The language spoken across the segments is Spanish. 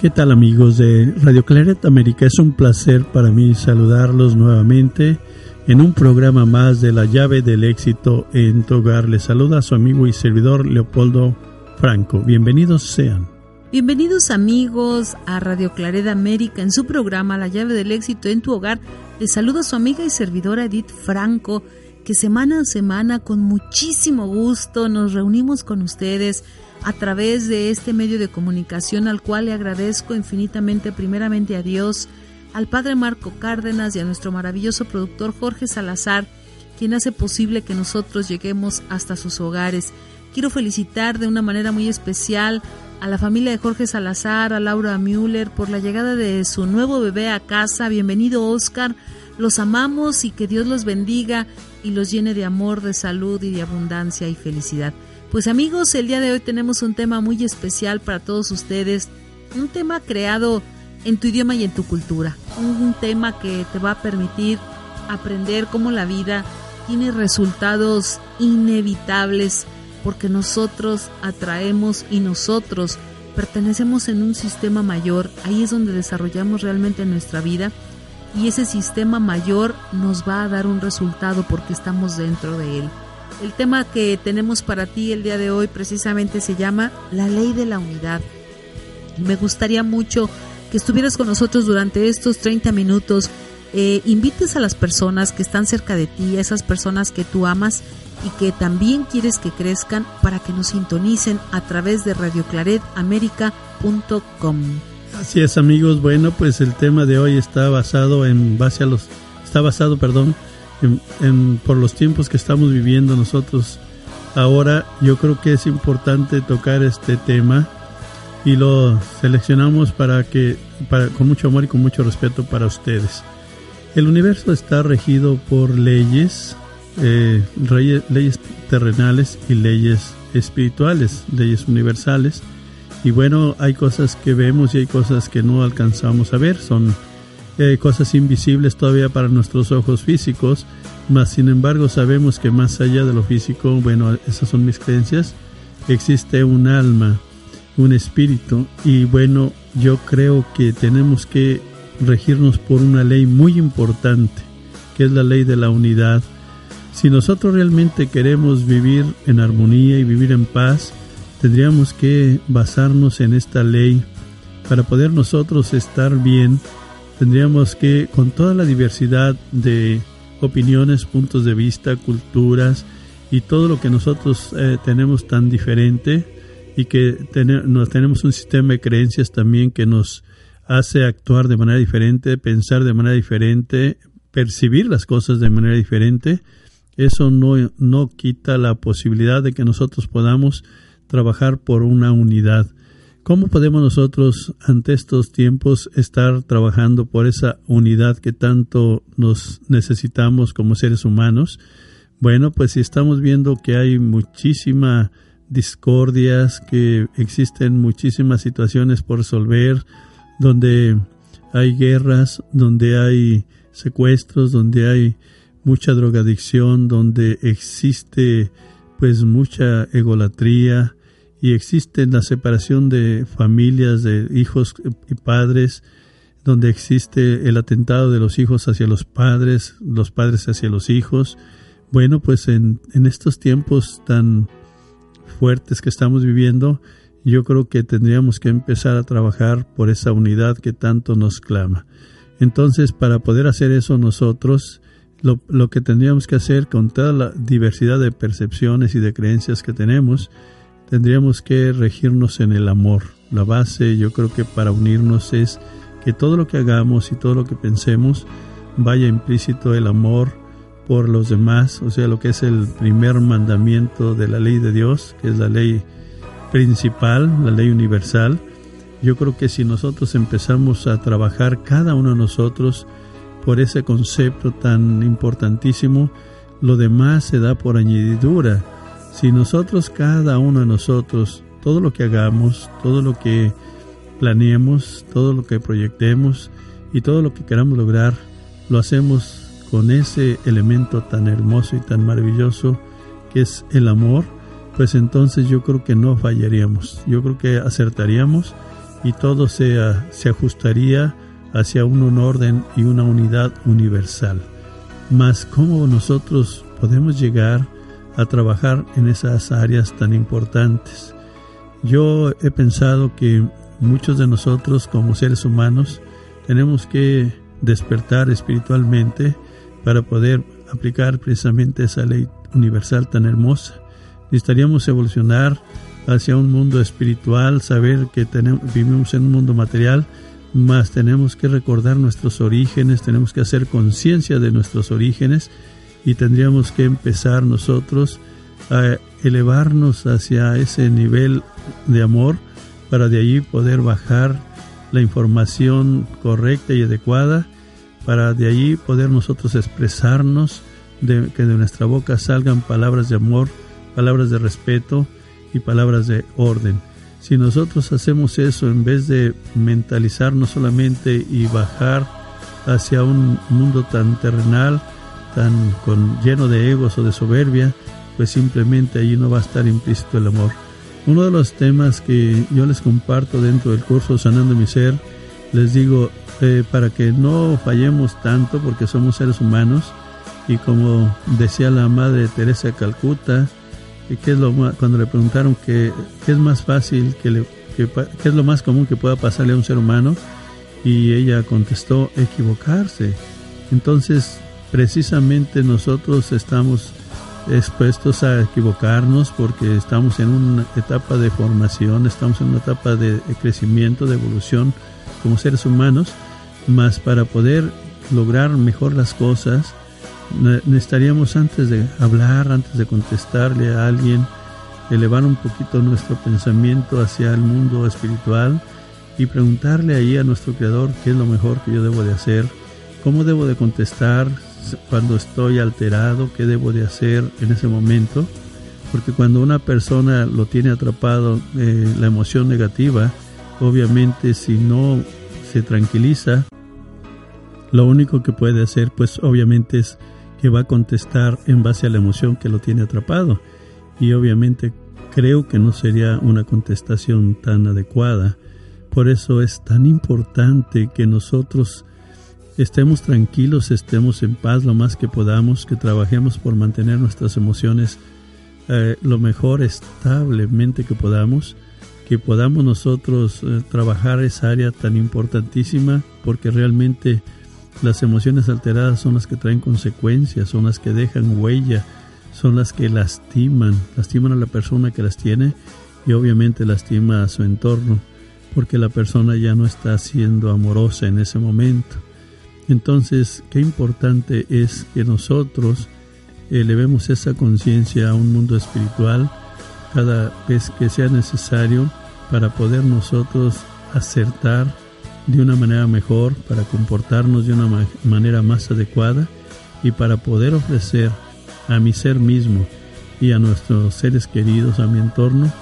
¿Qué tal amigos de Radio Claret América? Es un placer para mí saludarlos nuevamente en un programa más de la llave del éxito en tu hogar. Les saluda su amigo y servidor Leopoldo Franco. Bienvenidos sean. Bienvenidos amigos a Radio Claret América en su programa La llave del éxito en tu hogar. Les saluda su amiga y servidora Edith Franco que semana a semana con muchísimo gusto nos reunimos con ustedes a través de este medio de comunicación al cual le agradezco infinitamente primeramente a Dios, al Padre Marco Cárdenas y a nuestro maravilloso productor Jorge Salazar, quien hace posible que nosotros lleguemos hasta sus hogares. Quiero felicitar de una manera muy especial a la familia de Jorge Salazar, a Laura Müller por la llegada de su nuevo bebé a casa. Bienvenido Oscar, los amamos y que Dios los bendiga y los llene de amor, de salud y de abundancia y felicidad. Pues amigos, el día de hoy tenemos un tema muy especial para todos ustedes, un tema creado en tu idioma y en tu cultura, un tema que te va a permitir aprender cómo la vida tiene resultados inevitables porque nosotros atraemos y nosotros pertenecemos en un sistema mayor, ahí es donde desarrollamos realmente nuestra vida y ese sistema mayor nos va a dar un resultado porque estamos dentro de él. El tema que tenemos para ti el día de hoy precisamente se llama La ley de la unidad. Me gustaría mucho que estuvieras con nosotros durante estos 30 minutos. Eh, invites a las personas que están cerca de ti, a esas personas que tú amas y que también quieres que crezcan para que nos sintonicen a través de radioclaretamerica.com. Así es amigos, bueno pues el tema de hoy está basado en base a los, está basado, perdón, por los tiempos que estamos viviendo nosotros ahora, yo creo que es importante tocar este tema y lo seleccionamos para que, para, con mucho amor y con mucho respeto para ustedes. El universo está regido por leyes, eh, leyes terrenales y leyes espirituales, leyes universales. Y bueno, hay cosas que vemos y hay cosas que no alcanzamos a ver, son cosas invisibles todavía para nuestros ojos físicos, mas sin embargo sabemos que más allá de lo físico, bueno, esas son mis creencias, existe un alma, un espíritu y bueno, yo creo que tenemos que regirnos por una ley muy importante, que es la ley de la unidad. Si nosotros realmente queremos vivir en armonía y vivir en paz, tendríamos que basarnos en esta ley para poder nosotros estar bien tendríamos que, con toda la diversidad de opiniones, puntos de vista, culturas y todo lo que nosotros eh, tenemos tan diferente y que tenemos un sistema de creencias también que nos hace actuar de manera diferente, pensar de manera diferente, percibir las cosas de manera diferente, eso no, no quita la posibilidad de que nosotros podamos trabajar por una unidad. ¿Cómo podemos nosotros ante estos tiempos estar trabajando por esa unidad que tanto nos necesitamos como seres humanos? Bueno, pues si estamos viendo que hay muchísima discordias, que existen muchísimas situaciones por resolver, donde hay guerras, donde hay secuestros, donde hay mucha drogadicción, donde existe pues mucha egolatría, y existe la separación de familias, de hijos y padres, donde existe el atentado de los hijos hacia los padres, los padres hacia los hijos. Bueno, pues en, en estos tiempos tan fuertes que estamos viviendo, yo creo que tendríamos que empezar a trabajar por esa unidad que tanto nos clama. Entonces, para poder hacer eso nosotros, lo, lo, que tendríamos que hacer con toda la diversidad de percepciones y de creencias que tenemos, tendríamos que regirnos en el amor. La base, yo creo que para unirnos es que todo lo que hagamos y todo lo que pensemos vaya implícito el amor por los demás, o sea, lo que es el primer mandamiento de la ley de Dios, que es la ley principal, la ley universal. Yo creo que si nosotros empezamos a trabajar cada uno de nosotros por ese concepto tan importantísimo, lo demás se da por añadidura. Si nosotros, cada uno de nosotros, todo lo que hagamos, todo lo que planeemos, todo lo que proyectemos y todo lo que queramos lograr, lo hacemos con ese elemento tan hermoso y tan maravilloso que es el amor, pues entonces yo creo que no fallaríamos, yo creo que acertaríamos y todo se, se ajustaría hacia un orden y una unidad universal. Mas cómo nosotros podemos llegar a trabajar en esas áreas tan importantes. Yo he pensado que muchos de nosotros como seres humanos tenemos que despertar espiritualmente para poder aplicar precisamente esa ley universal tan hermosa. Necesitaríamos evolucionar hacia un mundo espiritual, saber que tenemos, vivimos en un mundo material, más tenemos que recordar nuestros orígenes, tenemos que hacer conciencia de nuestros orígenes y tendríamos que empezar nosotros a elevarnos hacia ese nivel de amor para de allí poder bajar la información correcta y adecuada para de allí poder nosotros expresarnos, de, que de nuestra boca salgan palabras de amor, palabras de respeto y palabras de orden. Si nosotros hacemos eso en vez de mentalizarnos solamente y bajar hacia un mundo tan terrenal, tan con, lleno de egos o de soberbia, pues simplemente allí no va a estar implícito el amor. Uno de los temas que yo les comparto dentro del curso Sanando mi Ser, les digo, eh, para que no fallemos tanto porque somos seres humanos y como decía la madre Teresa de Calcuta, que es lo cuando le preguntaron qué es más fácil, que, le, es lo más común que pueda pasarle a un ser humano, y ella contestó equivocarse. Entonces, precisamente nosotros estamos expuestos a equivocarnos porque estamos en una etapa de formación, estamos en una etapa de crecimiento, de evolución como seres humanos más para poder lograr mejor las cosas, necesitaríamos antes de hablar, antes de contestarle a alguien, elevar un poquito nuestro pensamiento hacia el mundo espiritual y preguntarle ahí a nuestro Creador qué es lo mejor que yo debo de hacer, cómo debo de contestar cuando estoy alterado, qué debo de hacer en ese momento, porque cuando una persona lo tiene atrapado eh, la emoción negativa, obviamente si no se tranquiliza, lo único que puede hacer pues obviamente es que va a contestar en base a la emoción que lo tiene atrapado y obviamente creo que no sería una contestación tan adecuada. Por eso es tan importante que nosotros estemos tranquilos, estemos en paz lo más que podamos, que trabajemos por mantener nuestras emociones eh, lo mejor establemente que podamos que podamos nosotros eh, trabajar esa área tan importantísima porque realmente las emociones alteradas son las que traen consecuencias, son las que dejan huella, son las que lastiman, lastiman a la persona que las tiene y obviamente lastima a su entorno porque la persona ya no está siendo amorosa en ese momento. Entonces, qué importante es que nosotros elevemos esa conciencia a un mundo espiritual cada vez que sea necesario para poder nosotros acertar de una manera mejor, para comportarnos de una manera más adecuada y para poder ofrecer a mi ser mismo y a nuestros seres queridos, a mi entorno,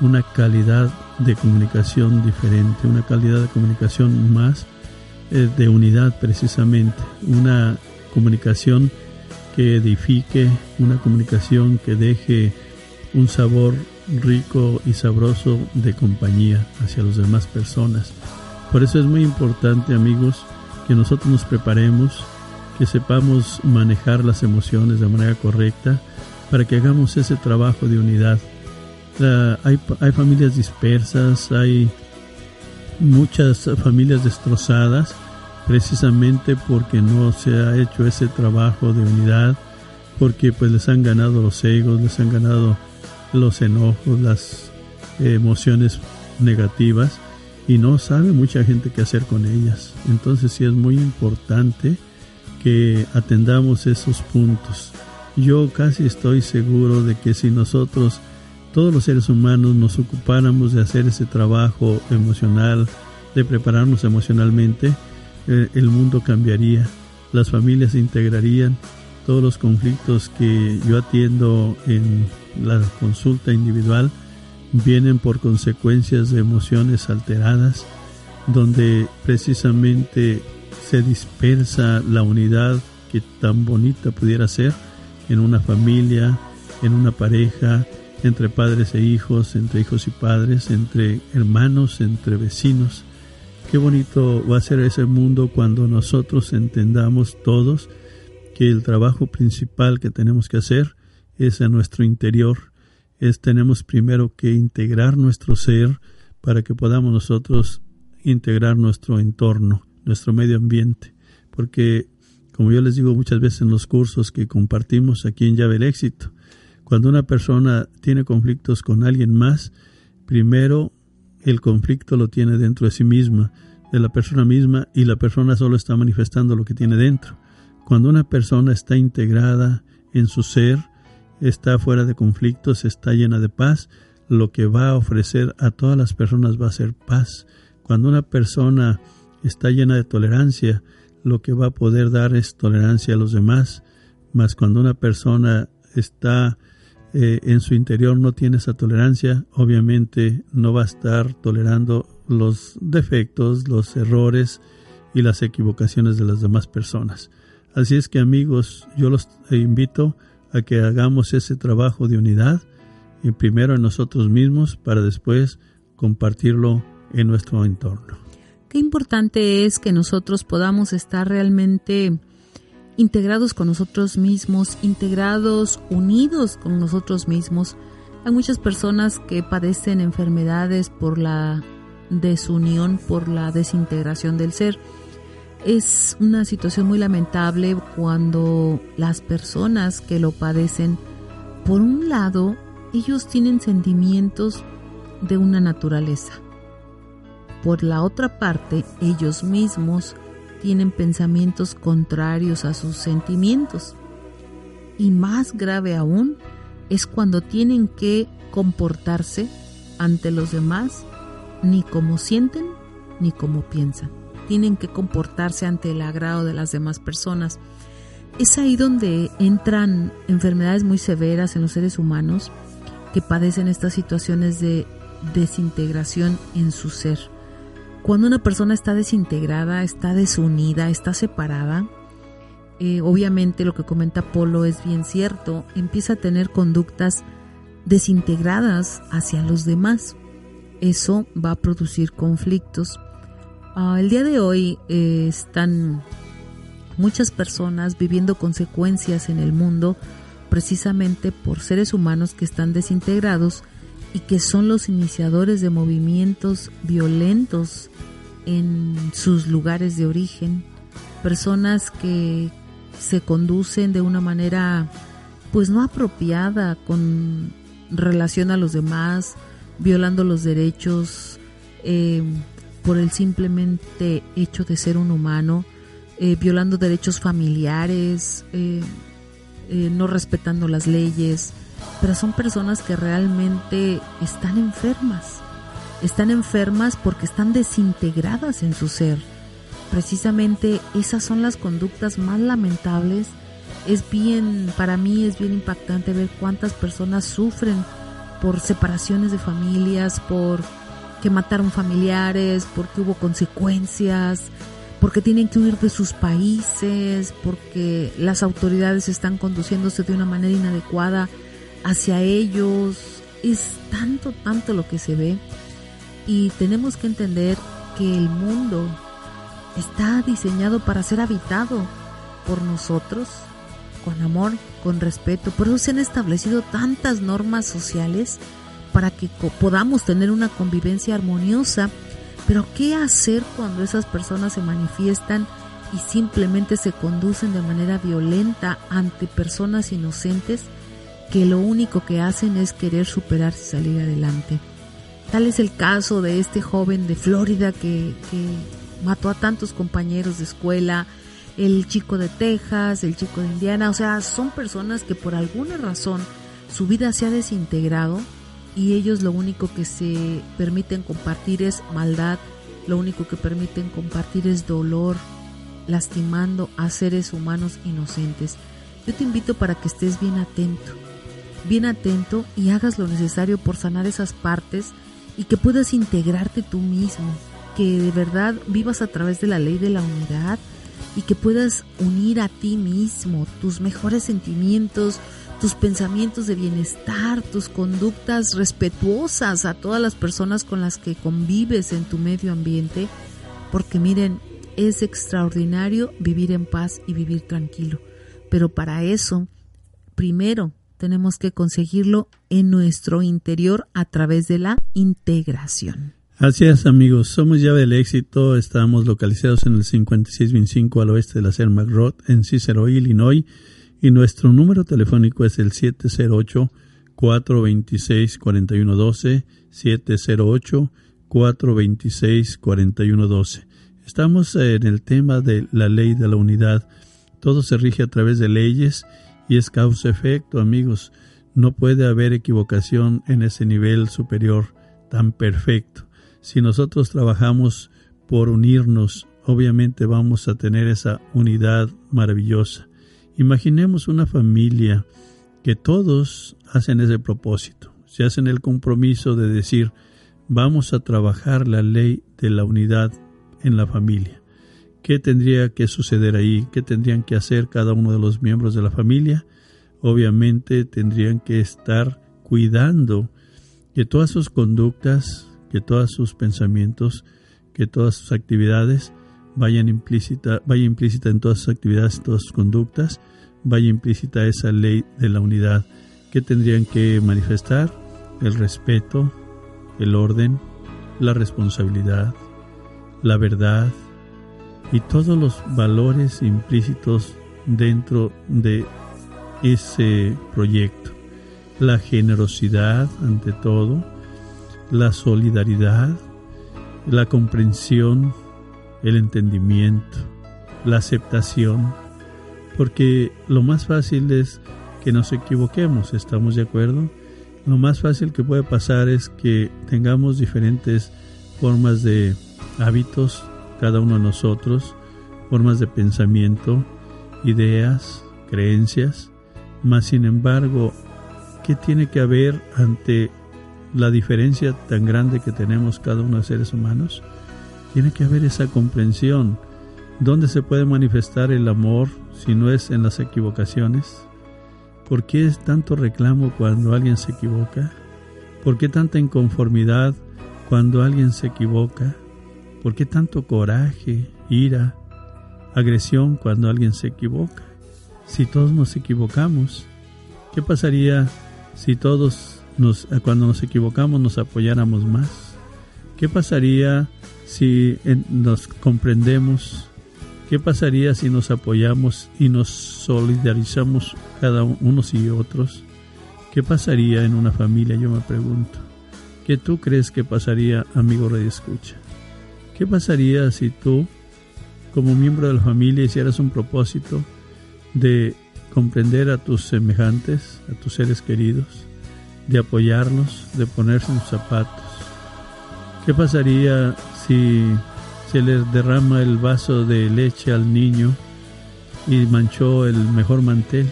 una calidad de comunicación diferente, una calidad de comunicación más eh, de unidad precisamente, una comunicación que edifique, una comunicación que deje un sabor rico y sabroso de compañía hacia las demás personas. Por eso es muy importante, amigos, que nosotros nos preparemos, que sepamos manejar las emociones de manera correcta para que hagamos ese trabajo de unidad. hay, hay familias dispersas, hay muchas familias destrozadas precisamente porque no se ha hecho ese trabajo de unidad, porque pues les han ganado los egos, les han ganado los enojos, las emociones negativas y no sabe mucha gente qué hacer con ellas. Entonces sí es muy importante que atendamos esos puntos. Yo casi estoy seguro de que si nosotros, todos los seres humanos, nos ocupáramos de hacer ese trabajo emocional, de prepararnos emocionalmente, eh, el mundo cambiaría, las familias se integrarían, todos los conflictos que yo atiendo en la consulta individual vienen por consecuencias de emociones alteradas, donde precisamente se dispersa la unidad que tan bonita pudiera ser en una familia, en una pareja, entre padres e hijos, entre hijos y padres, entre hermanos, entre vecinos. Qué bonito va a ser ese mundo cuando nosotros entendamos todos que el trabajo principal que tenemos que hacer es en nuestro interior, es tenemos primero que integrar nuestro ser para que podamos nosotros integrar nuestro entorno, nuestro medio ambiente, porque como yo les digo muchas veces en los cursos que compartimos aquí en Llave el Éxito, cuando una persona tiene conflictos con alguien más, primero el conflicto lo tiene dentro de sí misma, de la persona misma, y la persona solo está manifestando lo que tiene dentro. Cuando una persona está integrada en su ser, está fuera de conflictos, está llena de paz, lo que va a ofrecer a todas las personas va a ser paz. Cuando una persona está llena de tolerancia, lo que va a poder dar es tolerancia a los demás. Mas cuando una persona está eh, en su interior no tiene esa tolerancia, obviamente no va a estar tolerando los defectos, los errores y las equivocaciones de las demás personas. Así es que amigos, yo los invito a que hagamos ese trabajo de unidad, y primero en nosotros mismos para después compartirlo en nuestro entorno. Qué importante es que nosotros podamos estar realmente integrados con nosotros mismos, integrados, unidos con nosotros mismos. Hay muchas personas que padecen enfermedades por la desunión, por la desintegración del ser. Es una situación muy lamentable cuando las personas que lo padecen, por un lado, ellos tienen sentimientos de una naturaleza. Por la otra parte, ellos mismos tienen pensamientos contrarios a sus sentimientos. Y más grave aún es cuando tienen que comportarse ante los demás ni como sienten ni como piensan tienen que comportarse ante el agrado de las demás personas. Es ahí donde entran enfermedades muy severas en los seres humanos que padecen estas situaciones de desintegración en su ser. Cuando una persona está desintegrada, está desunida, está separada, eh, obviamente lo que comenta Polo es bien cierto, empieza a tener conductas desintegradas hacia los demás. Eso va a producir conflictos Ah, el día de hoy eh, están muchas personas viviendo consecuencias en el mundo precisamente por seres humanos que están desintegrados y que son los iniciadores de movimientos violentos en sus lugares de origen, personas que se conducen de una manera pues no apropiada con relación a los demás, violando los derechos, eh, por el simplemente hecho de ser un humano, eh, violando derechos familiares, eh, no respetando las leyes, pero son personas que realmente están enfermas. Están enfermas porque están desintegradas en su ser. Precisamente esas son las conductas más lamentables. Es bien, para mí es bien impactante ver cuántas personas sufren por separaciones de familias, por que mataron familiares, porque hubo consecuencias, porque tienen que huir de sus países, porque las autoridades están conduciéndose de una manera inadecuada hacia ellos. Es tanto, tanto lo que se ve. Y tenemos que entender que el mundo está diseñado para ser habitado por nosotros, con amor, con respeto. Por eso se han establecido tantas normas sociales para que podamos tener una convivencia armoniosa, Pero ¿qué hacer cuando esas personas se manifiestan y simplemente se conducen de manera violenta ante personas inocentes que lo único que hacen es querer superarse y salir adelante? Tal es el caso de este joven de Florida que, que mató a tantos compañeros de escuela, el chico de Texas, el chico de Indiana, o sea, son personas que por alguna razón su vida se ha desintegrado y ellos lo único que se permiten compartir es maldad, lo único que permiten compartir es dolor, lastimando a seres humanos inocentes. Yo te invito para que estés bien atento, bien atento y hagas lo necesario por sanar esas partes y que puedas integrarte tú mismo, que de verdad vivas a través de la ley de la unidad y que puedas unir a ti mismo tus mejores sentimientos, tus pensamientos de bienestar, tus conductas respetuosas a todas las personas con las que convives en tu medio ambiente, porque miren, es extraordinario vivir en paz y vivir tranquilo, pero para eso, primero, tenemos que conseguirlo en nuestro interior a través de la integración. Así es, amigos. Somos Llave del Éxito. Estamos localizados en el 5625 al oeste de la Cermac Road en Cicero, Illinois. Y nuestro número telefónico es el 708-426-4112. 708-426-4112. Estamos en el tema de la ley de la unidad. Todo se rige a través de leyes y es causa-efecto, amigos. No puede haber equivocación en ese nivel superior tan perfecto. Si nosotros trabajamos por unirnos, obviamente vamos a tener esa unidad maravillosa. Imaginemos una familia que todos hacen ese propósito, se hacen el compromiso de decir, vamos a trabajar la ley de la unidad en la familia. ¿Qué tendría que suceder ahí? ¿Qué tendrían que hacer cada uno de los miembros de la familia? Obviamente tendrían que estar cuidando que todas sus conductas, que todos sus pensamientos, que todas sus actividades vayan implícita, vaya implícita en todas sus actividades, todas sus conductas, vaya implícita esa ley de la unidad que tendrían que manifestar el respeto, el orden, la responsabilidad, la verdad y todos los valores implícitos dentro de ese proyecto. La generosidad ante todo, la solidaridad, la comprensión, el entendimiento, la aceptación, porque lo más fácil es que nos equivoquemos, ¿estamos de acuerdo? Lo más fácil que puede pasar es que tengamos diferentes formas de hábitos, cada uno de nosotros, formas de pensamiento, ideas, creencias, mas sin embargo, ¿qué tiene que haber ante la diferencia tan grande que tenemos cada uno de seres humanos, tiene que haber esa comprensión. ¿Dónde se puede manifestar el amor si no es en las equivocaciones? ¿Por qué es tanto reclamo cuando alguien se equivoca? ¿Por qué tanta inconformidad cuando alguien se equivoca? ¿Por qué tanto coraje, ira, agresión cuando alguien se equivoca? Si todos nos equivocamos, ¿qué pasaría si todos nos, cuando nos equivocamos nos apoyáramos más? ¿Qué pasaría si nos comprendemos? ¿Qué pasaría si nos apoyamos y nos solidarizamos cada unos y otros? ¿Qué pasaría en una familia? Yo me pregunto. ¿Qué tú crees que pasaría, amigo Rey Escucha? ¿Qué pasaría si tú, como miembro de la familia, hicieras un propósito de comprender a tus semejantes, a tus seres queridos, de apoyarlos, de ponerse en sus zapatos. ¿Qué pasaría si se les derrama el vaso de leche al niño y manchó el mejor mantel?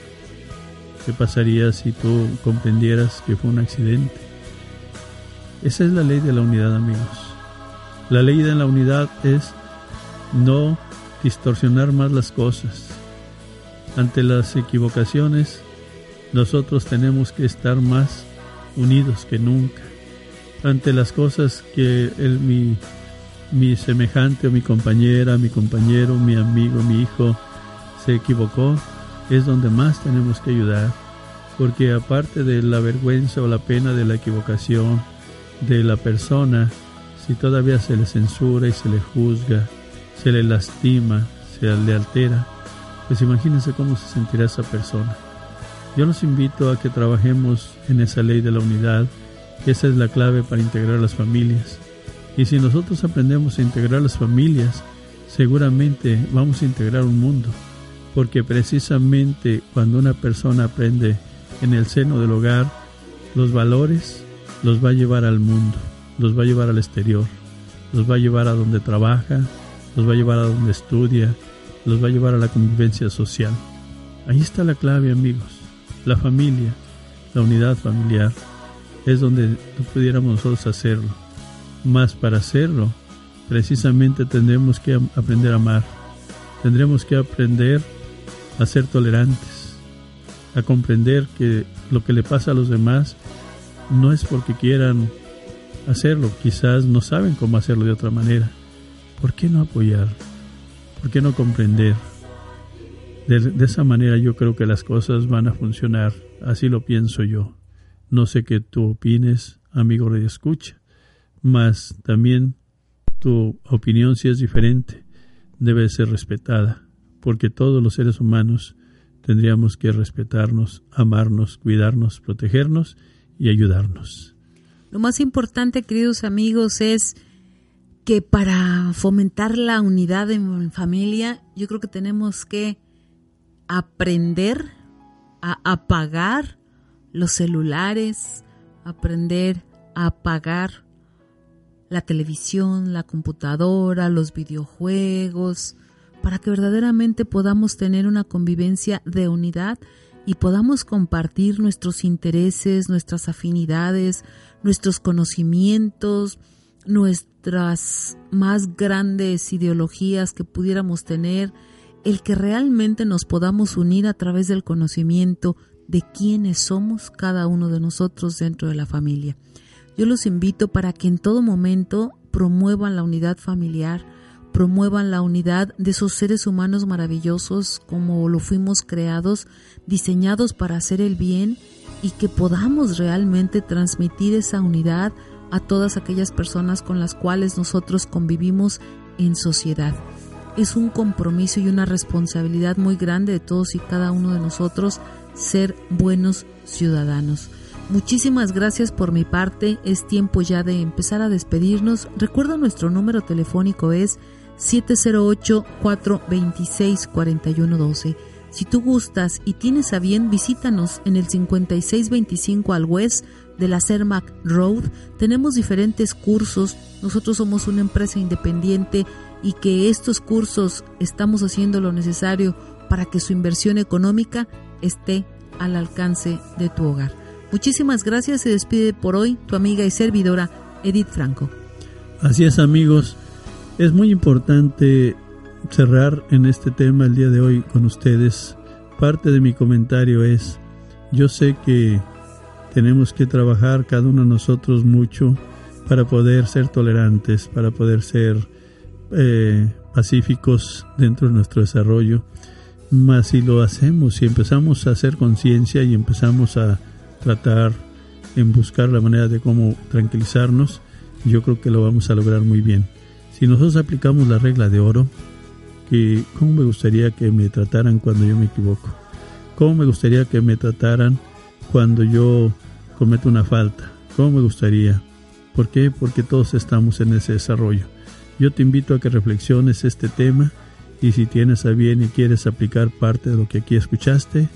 ¿Qué pasaría si tú comprendieras que fue un accidente? Esa es la ley de la unidad, amigos. La ley de la unidad es no distorsionar más las cosas. Ante las equivocaciones, nosotros tenemos que estar más unidos que nunca ante las cosas que el, mi, mi semejante o mi compañera, mi compañero, mi amigo, mi hijo se equivocó, es donde más tenemos que ayudar. Porque aparte de la vergüenza o la pena de la equivocación de la persona, si todavía se le censura y se le juzga, se le lastima, se le altera, pues imagínense cómo se sentirá esa persona. Yo los invito a que trabajemos en esa ley de la unidad, esa es la clave para integrar las familias. Y si nosotros aprendemos a integrar las familias, seguramente vamos a integrar un mundo, porque precisamente cuando una persona aprende en el seno del hogar los valores, los va a llevar al mundo, los va a llevar al exterior, los va a llevar a donde trabaja, los va a llevar a donde estudia, los va a llevar a la convivencia social. Ahí está la clave, amigos. La familia, la unidad familiar, es donde pudiéramos nosotros hacerlo. Más para hacerlo, precisamente tendremos que aprender a amar. Tendremos que aprender a ser tolerantes, a comprender que lo que le pasa a los demás no es porque quieran hacerlo, quizás no saben cómo hacerlo de otra manera. ¿Por qué no apoyar? ¿Por qué no comprender? De, esa manera yo creo que las cosas van a funcionar, así lo pienso yo. No sé qué tú opines, amigo de escucha, mas también tu opinión si es diferente debe ser respetada, porque todos los seres humanos tendríamos que respetarnos, amarnos, cuidarnos, protegernos y ayudarnos. Lo más importante, queridos amigos, es que para fomentar la unidad en familia, yo creo que tenemos que aprender a apagar los celulares, aprender a apagar la televisión, la computadora, los videojuegos, para que verdaderamente podamos tener una convivencia de unidad y podamos compartir nuestros intereses, nuestras afinidades, nuestros conocimientos, nuestras más grandes ideologías que pudiéramos tener, el que realmente nos podamos unir a través del conocimiento de quiénes somos cada uno de nosotros dentro de la familia. Yo los invito para que en todo momento promuevan la unidad familiar, promuevan la unidad de esos seres humanos maravillosos como lo fuimos creados, diseñados para hacer el bien y que podamos realmente transmitir esa unidad a todas aquellas personas con las cuales nosotros convivimos en sociedad. Es un compromiso y una responsabilidad muy grande de todos y cada uno de nosotros ser buenos ciudadanos. Muchísimas gracias por mi parte. Es tiempo ya de empezar a despedirnos. Recuerda nuestro número telefónico es 708-426-4112. Si tú gustas y tienes a bien, visítanos en el 5625 al West de la Cermac Road. Tenemos diferentes cursos. Nosotros somos una empresa independiente y que estos cursos estamos haciendo lo necesario para que su inversión económica esté al alcance de tu hogar. Muchísimas gracias. Se despide por hoy tu amiga y servidora Edith Franco. Así es amigos. Es muy importante cerrar en este tema el día de hoy con ustedes. Parte de mi comentario es, yo sé que tenemos que trabajar cada uno de nosotros mucho para poder ser tolerantes, para poder ser eh, pacíficos dentro de nuestro desarrollo. Mas si lo hacemos, si empezamos a hacer conciencia y empezamos a tratar en buscar la manera de cómo tranquilizarnos, yo creo que lo vamos a lograr muy bien. Si nosotros aplicamos la regla de oro, que cómo me gustaría que me trataran cuando yo me equivoco, cómo me gustaría que me trataran cuando yo cometo una falta, cómo me gustaría. ¿Por qué? Porque todos estamos en ese desarrollo. Yo te invito a que reflexiones este tema y si tienes a bien y quieres aplicar parte de lo que aquí escuchaste,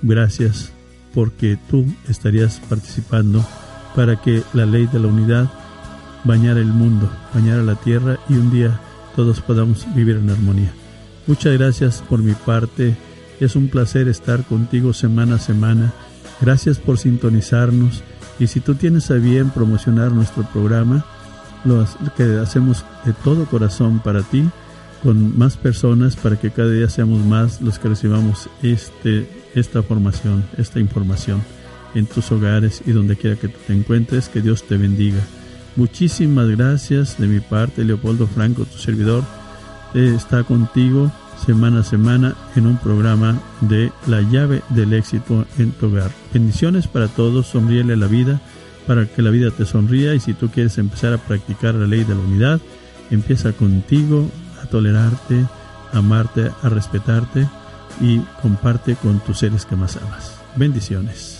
gracias porque tú estarías participando para que la ley de la unidad bañar el mundo, bañar a la tierra y un día todos podamos vivir en armonía. Muchas gracias por mi parte. Es un placer estar contigo semana a semana. Gracias por sintonizarnos. Y si tú tienes a bien promocionar nuestro programa, lo que hacemos de todo corazón para ti, con más personas, para que cada día seamos más los que recibamos este, esta formación, esta información en tus hogares y donde quiera que te encuentres. Que Dios te bendiga. Muchísimas gracias de mi parte, Leopoldo Franco, tu servidor, eh, está contigo semana a semana en un programa de La llave del éxito en tu hogar. Bendiciones para todos, sonríele la vida para que la vida te sonría y si tú quieres empezar a practicar la ley de la unidad, empieza contigo a tolerarte, a amarte, a respetarte y comparte con tus seres que más amas. Bendiciones.